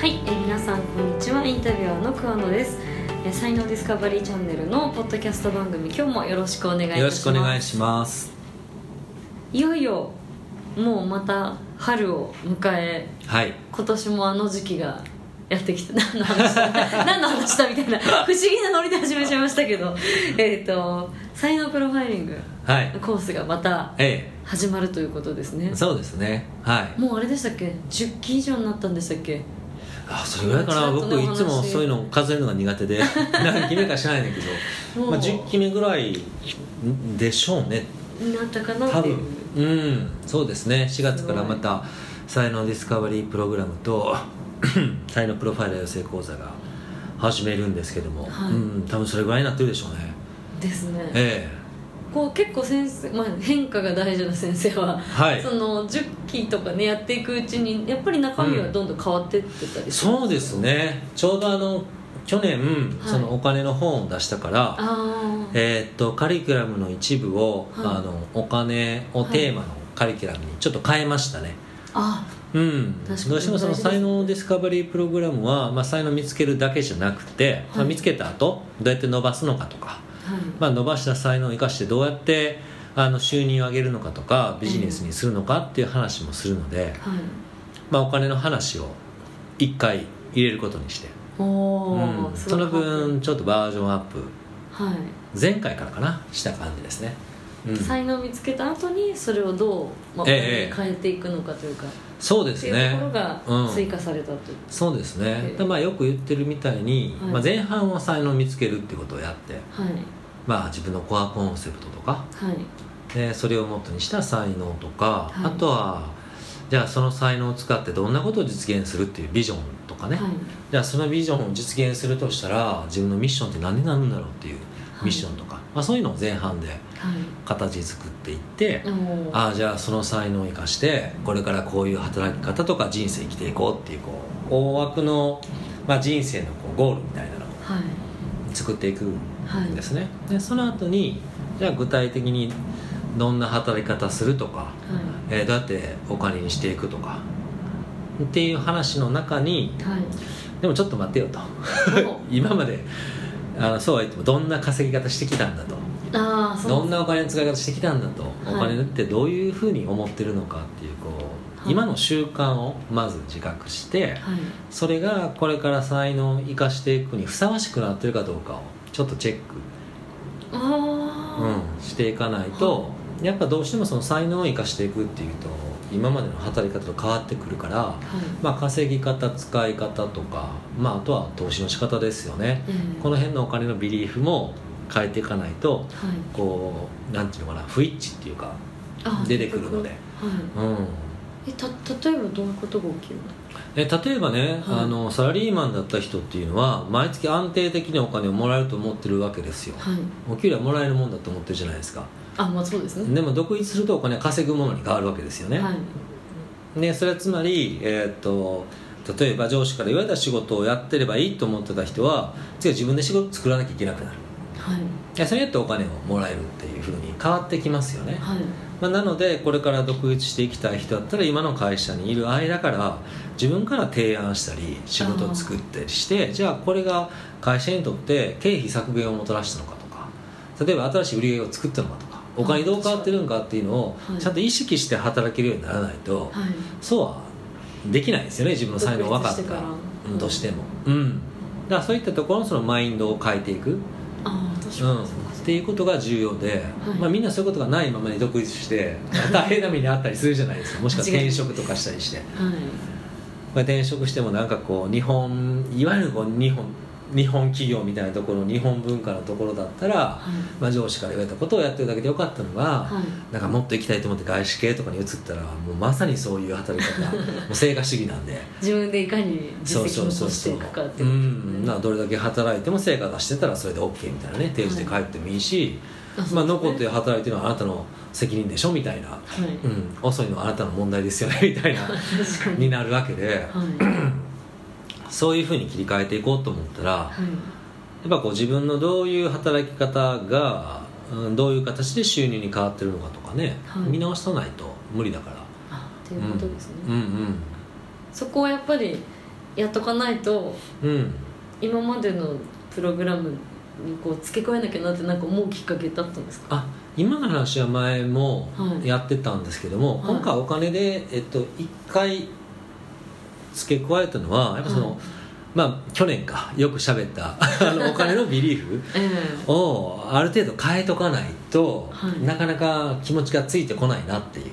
はい、えー皆さんこんにちは。インタビュアーの桑野です、えー才能ディスカバリーチャンネルのポッドキャスト番組今日もよろしくお願いいたします。よろしくお願いします。いよいよもうまた春を迎えはい。今年もあの時期がやってきた何の話だ 何の話だみたいな不思議なノリで始めちゃいましたけど えっと才能プロファイリングはい。コースがまたえ始まるということですね。えそうですね。はい。もうあれでしたっけ？10期以上になったんでしたっけ？あそれぐらいかな。僕いつもそういうの数えるのが苦手で。何期目か知らないんだけど、まあ、10期目ぐらいでしょうね。になったかな多分。うん。そうですね。4月からまた才能ディスカバリープログラムと 才能プロファイル養成講座が始めるんですけども、はい。うん。多分それぐらいになってるでしょうね。ですね。えこう結構先生、まあ、変化が大事な先生は、はい。その10期とかねやっていくうちにやっぱり中身はどんどん変わってってたりえする。んそうですね。ちょうどあの去年、そのお金の本を出したから、えーっとカリキュラムの一部を、はい。あのお金をテーマのカリキュラムにちょっと変えましたね、あうん、どうしてもその才能ディスカバリープログラムは、まあ、才能を見つけるだけじゃなくて、まあ見つけた後どうやって伸ばすのかとか、はいまあ、伸ばした才能を生かしてどうやってあの収入を上げるのかとかビジネスにするのかっていう話もするので、はい。まあ、お金の話を一回入れることにして、うん、その分ちょっとバージョンアップ。はい、前回からかな？した感じですね、うん、才能を見つけた後にそれをどう、まあ、ええ変えていくのかというか、そうですっていうとねころがうん。追加されたという、そうですね。ええ。でまあよく言ってるみたいに、はい。まあ、前半は才能を見つけるってことをやって、はいまあ、自分のコアコンセプトとか。はい。でそれをもとにした才能とか、はい。あとはじゃあその才能を使ってどんなことを実現するっていうビジョンとかね、はい。じゃあそのビジョンを実現するとしたら自分のミッションって何になるんだろうっていうはい。ミッションとか、まあ、そういうのを前半ではい。形作っていって、おー。ああじゃあその才能を生かしてこれからこういう働き方とか人生生きていこうっていうこう大枠の、まあ、人生のこうゴールみたいなのをはい。作っていくですね、でその後にじゃあ具体的にどんな働き方するとか、はい。えーどうやってお金にしていくとかっていう話の中にはい。でもちょっと待ってよと。お。今まであのそうは言ってもどんな稼ぎ方してきたんだと。ああそう。どんなお金の使い方してきたんだと、はい。お金ってどういうふうに思ってるのかっていうこう、はい。今の習慣をまず自覚してはい。それがこれから才能を生かしていくにふさわしくなってるかどうかをちょっとチェック、うん、していかないと、やっぱどうしてもその才能を生かしていくっていうと今までの働き方と変わってくるから、はい。まあ、稼ぎ方使い方とか、まあ、あとは投資の仕方ですよね、ええこの辺のお金のビリーフも変えていかないとはい。こうなんていうのかな不一致っていうかあ出てくるので。はい。うんえた例えばどういうことが起きるの？え例えばね、はい。あのサラリーマンだった人っていうのは毎月安定的にお金をもらえると思ってるわけですよ。はい。お給料はもらえるもんだと思ってるじゃないですか。あまあそうですね。でも独立するとお金は稼ぐものに変わるわけですよね、はい。でそれはつまり、えーっと例えば上司から言われた仕事をやってればいいと思ってた人は次は自分で仕事作らなきゃいけなくなる。はい。でそれやってお金をもらえるっていうふうに変わってきますよね、はい。まあ、なのでこれから独立していきたい人だったら今の会社にいる間から自分から提案したり仕事を作ったりしてじゃあこれが会社にとって経費削減をもたらしたのかとか例えば新しい売り上げを作ったのかとかお金どう変わってるのかっていうのをはい。ちゃんと意識して働けるようにならないと、はい。そうはできないですよね自分の才能分かったとしても。うん。だからそういったところのそのマインドを変えていく。ああ確かうん、っていうことが重要で、はい。まあ、みんなそういうことがないままに独立して 大変な目にあったりするじゃないですか。もしくは転職とかしたりして。はい。まあ転職してもなんかこう日本いわゆるこう日本日本企業みたいなところ日本文化のところだったら、はい。まあ、上司から言われたことをやってるだけでよかったのが、はい。なんかもっと行きたいと思って外資系とかに移ったらもうまさにそういう働き方 もう成果主義なんで。自分でいかに実績を残していくかってういうん。などれだけ働いても成果出してたらそれで OK みたいなね定時で帰ってもいいし、あそうまあ、残って働いてるのはあなたの責任でしょみたいな、はい。うん、遅いのはあなたの問題ですよねみたいな に。になるわけで。はいそういうふうに切り替えていこうと思ったらやはい。っぱこう自分のどういう働き方が、うん、どういう形で収入に変わってるのかとかね、はい。見直さないと無理だから。あっていうことですね、うんうんそこはやっぱりやっとかないとうん。今までのプログラムにこう付け加えなきゃなってなんか思うきっかけだったんですか？あ今の話は前もはい。やってたんですけども、はい。今回お金で、えっと、1回付け加えたのはやっぱその、はいまあ去年かよく喋った あのお金のビリーフええ。をある程度変えとかないと、はい。なかなか気持ちがついてこないなっていう。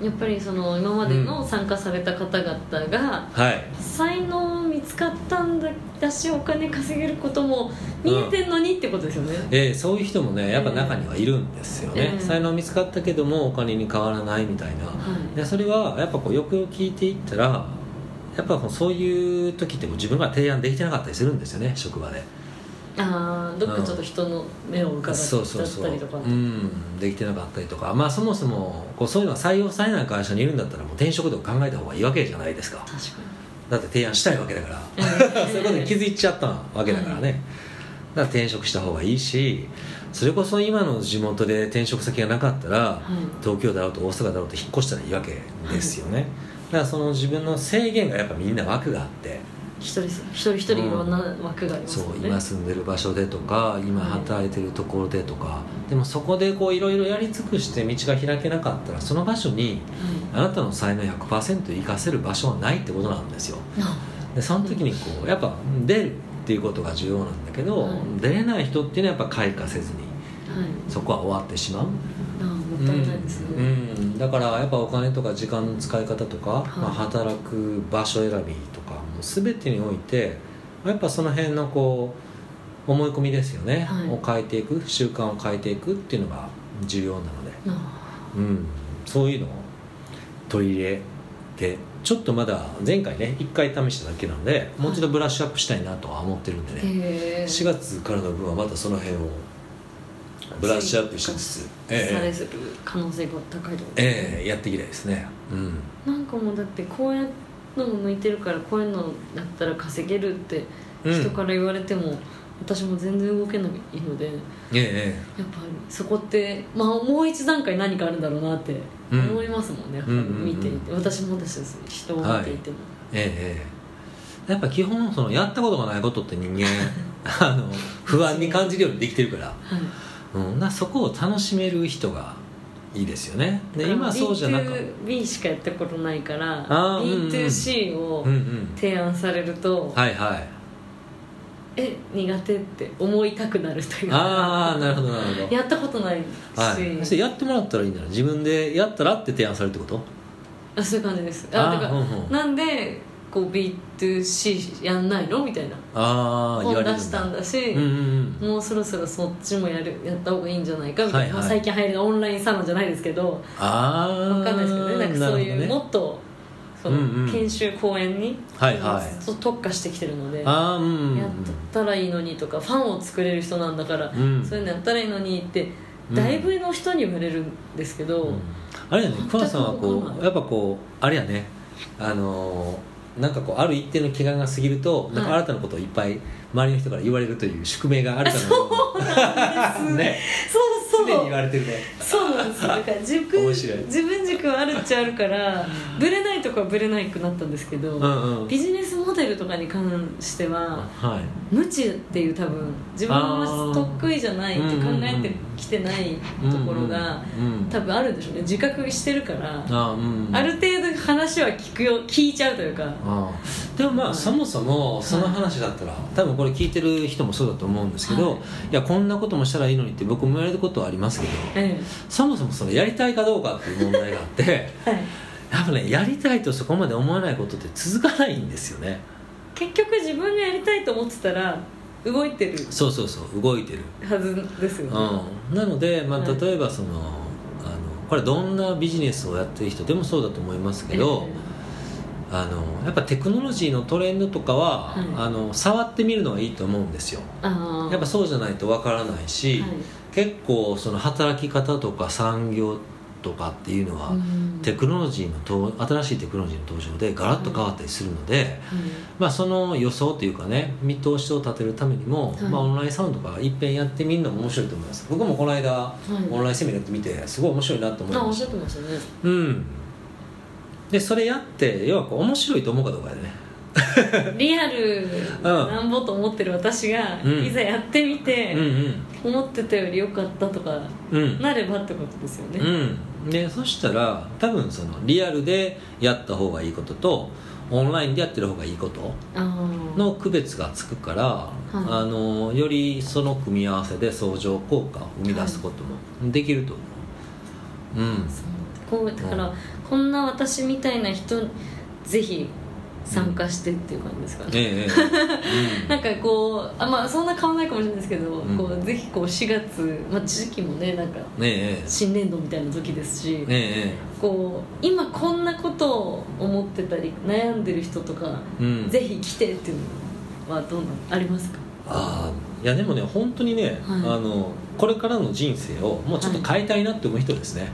やっぱりその今までの参加された方々が、はい。才能見つかったんだだしお金稼げることも見えてんのにってことですよね、えーそういう人もねやっぱ中にはいるんですよね、ええ。才能見つかったけどもお金に変わらないみたいな、はい。でそれはやっぱこうよくよく聞いていったらやっぱそういう時ってもう自分が提案できてなかったりするんですよね職場で。ああどっかちょっと人の目を伺っそうそうそうたりとかうん。できてなかったりとか。まあそもそもこうそういうのが採用されない会社にいるんだったらもう転職とか考えた方がいいわけじゃないですか。確かだって提案したいわけだから。ええそういうことに気づいちゃったわけだからね、だから転職した方がいいしそれこそ今の地元で転職先がなかったら、い。東京だろうと大阪だろうと引っ越したらいいわけですよね、だからその自分の制限がやっぱみんな枠があって。一人一人一人いろんな枠がありますそもね、うん今住んでる場所でとか今働いてるところでとか、でもそこでこういろいろやり尽くして道が開けなかったらその場所にあなたの才能100%生かせる場所はないってことなんですよはいでその時にこうやっぱ出るっていうことが重要なんだけど、はい出れない人っていうのはやっぱ開花せずにはいそこは終わってしまうったいないですね、うん。うん。だからやっぱお金とか時間の使い方とか、い。まあ、働く場所選びとかもう全てにおいてやっぱその辺のこう思い込みですよね、はい。を変えていく習慣を変えていくっていうのが重要なので、あうん、そういうのを取り入れてちょっとまだ前回ね1回試しただけなのでもう一度ブラッシュアップしたいなとは思ってるんであね、へえ。4月からの分はまたその辺をブラッシュアップしつつ、ええ。されする可能性が高いと思うええやっていきたいですね。うん。なんかもうだってこういうのも向いてるからこういうのだったら稼げるってうん。人から言われても、私も全然動けないのでやっええ。ぱりそこって、まあ、もう一段階何かあるんだろうなってうん。思いますもんね、うんうんうん。見ていて。私もです人を見ていても、ええええ。やっぱ基本そのやったことがないことって人間 あの不安に感じるようにできてるから,、はいうん、だからそこを楽しめる人がいいですよね。で今そうじゃなく。B2B しかやったことないからあーうんうん B2C をうんうん提案されると、はいはい。え苦手って思いたくなるというか。ああなるほどなるほど。やったことないし、はい、それやってもらったらいいんだな。自分でやったらって提案されるってこと？あそういう感じです。あだから、うんうん。なんでこう B2C やんないの？みたいな。あ本出したんだし、うんうんうん。もうそろそろそっちもやるやった方がいいんじゃないかみたいな、はいはい。まあ最近流行りのオンラインサロンじゃないですけど。ああわかんないですけどね。なんかそういう、ね、もっとその、研修講演に、はいはい。特化してきてるのでああうんやったらいいのにとかファンを作れる人なんだから、うん。そういうのやったらいいのにってうん。だいぶの人に言われるんですけど、うん。あれやね桑さんはこうやっぱこうあれやね。あのーなんかこうある一定の期間が過ぎるとなんかはい新たなことをいっぱい周りの人から言われるという宿命があるかのように ね。そうそう。常に言われてるね。そうなんです。よだから軸面白い。自分軸はあるっちゃあるからブレないとこはブレないくなったんですけど、うんうん。ビジネスモデルとかに関してははい。無知っていう多分自分のあー得意じゃないって考えてきてないところがうんうんうん多分あるんでしょうね。自覚してるからあうん。ある程度話は聞くよ聞いちゃうというか。ああ。でもまあ、はいそもそもその話だったら多分これ聞いてる人もそうだと思うんですけど、はい。い、やこんなこともしたらいいのにって僕も言われることはありますけどえそもそもそのやりたいかどうかっていう問題があってえはい。やっぱねやりたいとそこまで思わないことって続かないんですよね。結局自分がやりたいと思ってたら動いてる。そうそうそう動いてる、はずですよね、うん、なので、まあ、はい。例えばその,、あのこれどんなビジネスをやってる人でもそうだと思いますけど、あのやっぱテクノロジーのトレンドとかは、はいあの触ってみるのはいいと思うんですよ。やっぱそうじゃないとわからないし、はい。結構その働き方とか産業とかっていうのは、うんテクノロジーのと新しいテクノロジーの登場でガラッと変わったりするので、はいまあ、その予想というかね見通しを立てるためにも、はいまあ、オンラインサロンとかいっぺんやってみるのも面白いと思います。僕もこの間、い。オンラインセミナーやってみてすごい面白いなと思いました。ってましたね。うん。でそれやって要はこう面白いと思うかどうかでね。リアルなんぼと思ってる私が、うん。いざやってみてうん、うん。思ってたより良かったとかうん。なればってことですよね、うん、でそしたら多分そのリアルでやった方がいいこととオンラインでやってる方がいいことの区別がつくから、あのよりその組み合わせで相乗効果を生み出すこともできると思う、うん。そう。こうだから、こんな私みたいな人ぜひ参加してっていう感じですかね、ええええ。なんかこうあまあそんな変わらないかもしれないですけど、うん。こうぜひこう4月、まあ、時期もねなんか新年度みたいな時ですし、こう今こんなことを思ってたり悩んでる人とか、えうん。ぜひ来てっていうのはどうなのありますか？ああいやでもね本当にね、はい。あのこれからの人生をもうちょっと変えたいなって思う人ですね、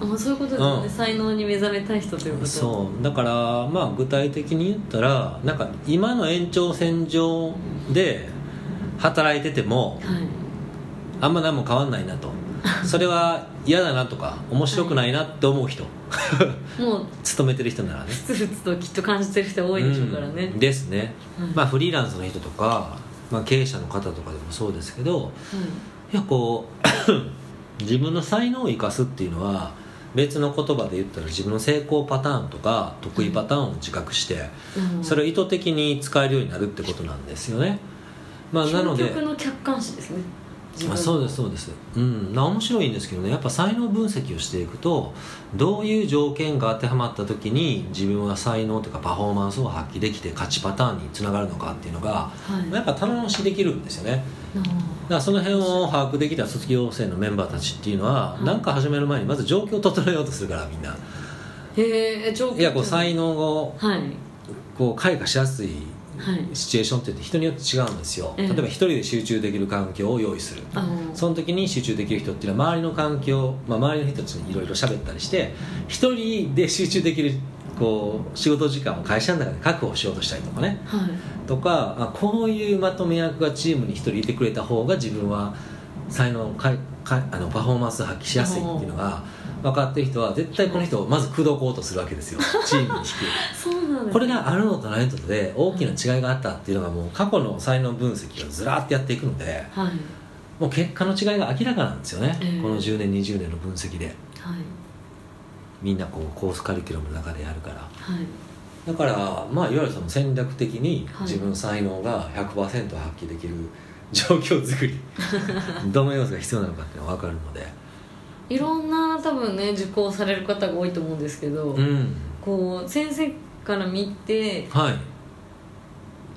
あそういうことですよね、うん。才能に目覚めたい人ということ。そう。だからまあ具体的に言ったらなんか今の延長線上で働いててもはい。あんま何も変わんないなと。それは嫌だなとか面白くないなって思う人、もう 勤めてる人ならね。ふつふつときっと感じてる人多いでしょうからね、うん。ですね、はい。まあフリーランスの人とか、まあ、経営者の方とかでもそうですけどいやこう 自分の才能を生かすっていうのは別の言葉で言ったら自分の成功パターンとか得意パターンを自覚して、うん。それを意図的に使えるようになるってことなんですよね、まあ、なので究極の客観視ですね。あそうですそうです。うん。な面白いんですけどね。やっぱ才能分析をしていくとどういう条件が当てはまった時に自分は才能というかパフォーマンスを発揮できて勝ちパターンにつながるのかっていうのがはい。やっぱ棚しできるんですよね。あだその辺を把握できた卒業生のメンバーたちっていうのはい何か始める前にまず状況を整えようとするからみんな。ーへえ状況いやこう才能能をはい。こう開花しやすいはい。シチュエーションって言って人によって違うんですよ。ええ。例えば一人で集中できる環境を用意するあのその時に集中できる人っていうのは周りの環境、まあ、周りの人たちにいろいろ喋ったりして一人で集中できるこう仕事時間を会社の中で確保しようとしたりとかね。はい。とかあこういうまとめ役がチームに一人いてくれた方が自分は才能かいかいあのパフォーマンスを発揮しやすいっていうのが分かってる人は絶対この人をまず口説こうとするわけですよ。チームに引くそうなんね。これがあるのとないのとで大きな違いがあったっていうのがもう過去の才能分析をずらーってやっていくのではい。もう結果の違いが明らかなんですよね、ええ。この10年20年の分析で。はいみんなこうコースカリキュラムの中でやるから。はい。だからまあいわゆるその戦略的にはい。自分の才能が100%発揮できる状況作り。どの要素が必要なのかっていうのが分かるので。いろんな多分ね受講される方が多いと思うんですけど、うん。こう先生から見て、はい、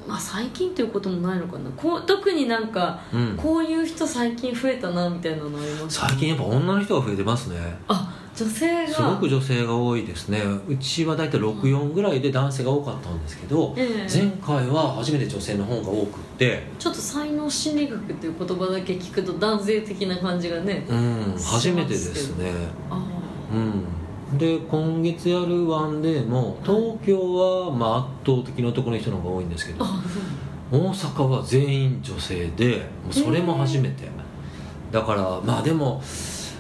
まあ、最近ということもないのかな。こう特になんかうん、こういう人最近増えたなみたいなのあります最近やっぱ女の人が増えてますね。あ女性が。すごく女性が多いですね。うちは大体64ぐらいで男性が多かったんですけど、ええ。前回は初めて女性の方が多くって。ちょっと才能心理学っていう言葉だけ聞くと男性的な感じがねうん初めてですね。あうん。で今月やるワンデーも東京はまあ圧倒的に男の人の方が多いんですけどあ大阪は全員女性でそれも初めて。だからまあでも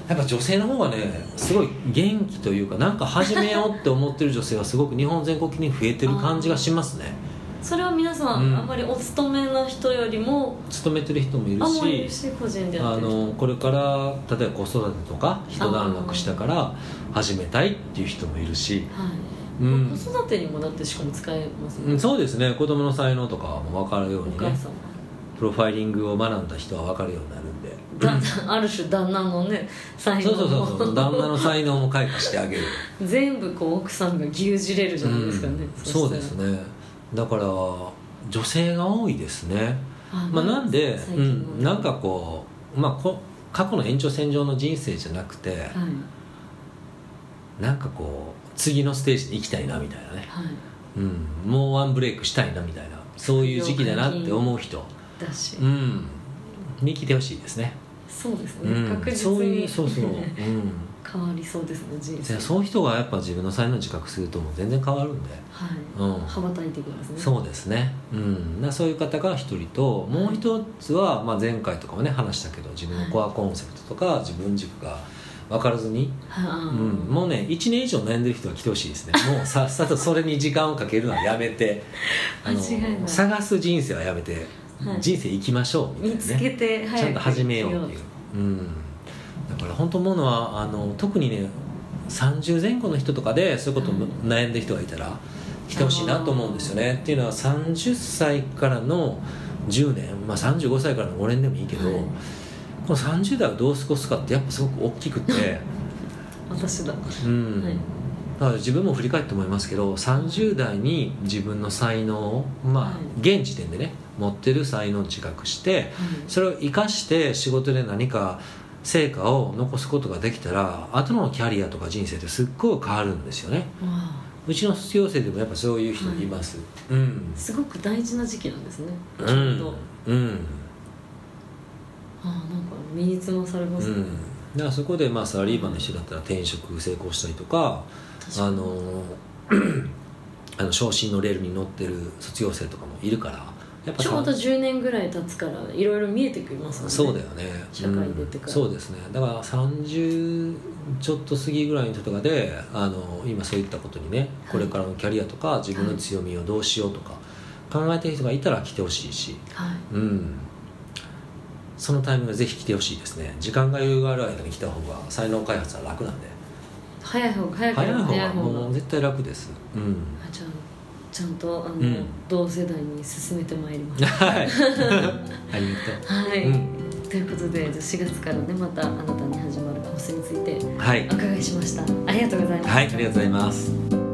やっぱ女性の方がねすごい元気というかなんか始めようって思ってる女性はすごく日本全国に増えてる感じがしますね。それは皆さん、うん。あんまりお勤めの人よりも勤めてる人もいるしし個人でやあのこれから例えば子育てとか一段落したから始めたいっていう人もいるし、はい、うん。子育てにもだってしかも使えますね、うん、そうですね。子供の才能とかも分かるようおにねプロファイリングを学んだ人は分かるようになるある種旦那のね才能そうそうそうそうを旦那の才能も開花してあげる。全部こう奥さんが牛耳れるじゃないですかね、うん。そうですね。だから女性が多いですね、あまあ、なんで、うん、なんかこう、まあ、こ過去の延長線上の人生じゃなくてはい。なんかこう次のステージに行きたいなみたいなね、はい。うん、もうワンブレイクしたいなみたいなそういう時期だなって思う人、だし、うん、に来てほしいですね、そうですね、うん、確実に。そういうそうそう、うん、変わりそうですね人生。でそういう人がやっぱ自分の才能を自覚するともう全然変わるんで、はい、うん、羽ばたいていくんですね。そうですね、うん、だそういう方が一人ともう一つは、まあ、前回とかもね話したけど自分のコアコンセプトとか自分軸が分からずに、はあ。うん、もうね1年以上悩んでる人は来てほしいですね。もうさっさとそれに時間をかけるのはやめて。あの間違いない。探す人生はやめて、はい人生生きましょうみ見つたいなね。けて早くちゃんと始めようっていう、うん、だから本当思うのはあの特にね30前後の人とかでそういうことはい。悩んでる人がいたら来てほしいなと思うんですよね。っていうのは30歳からの10年、まあ、35歳からの5年でもいいけど、はい。この30代をどう過ごすかってやっぱすごく大きくて、私だうん。はいだから自分も振り返って思いますけど30代に自分の才能をまあ、はい。現時点でね持ってる才能を自覚してそれを生かして仕事で何か成果を残すことができたら後のキャリアとか人生ってすっごい変わるんですよね。わうちの卒業生でもやっぱそういう人います、うん。あすごく大事な時期なんですね。うちょうんどうん。ああなんか身につまされますね、うん。だからそこでまあサラリーマンの人だったら転職成功したりとかあの あの昇進のレールに乗ってる卒業生とかもいるからやっぱちょうど10年ぐらい経つからいろいろ見えてきますね。そうだよね。社会出てから。うんそうですね。だから30ちょっと過ぎぐらいの人とかであの今そういったことにねこれからのキャリアとか自分の強みをどうしようとか考えてる人がいたら来てほしいし。はい。うん。そのタイミングでぜひ来てほしいですね。時間が余裕がある間に来た方が才能開発は楽なんで早い方が早い方が早い方が。もう絶対楽です。うん。あじゃあちゃんとあの、うん。同世代に進めてまいります。はい。ありがとはい、うん。ということでじゃあ4月からねまたあなたに始まるコースについてうはい。お伺いしました。ありがとうございますはいありがとうございます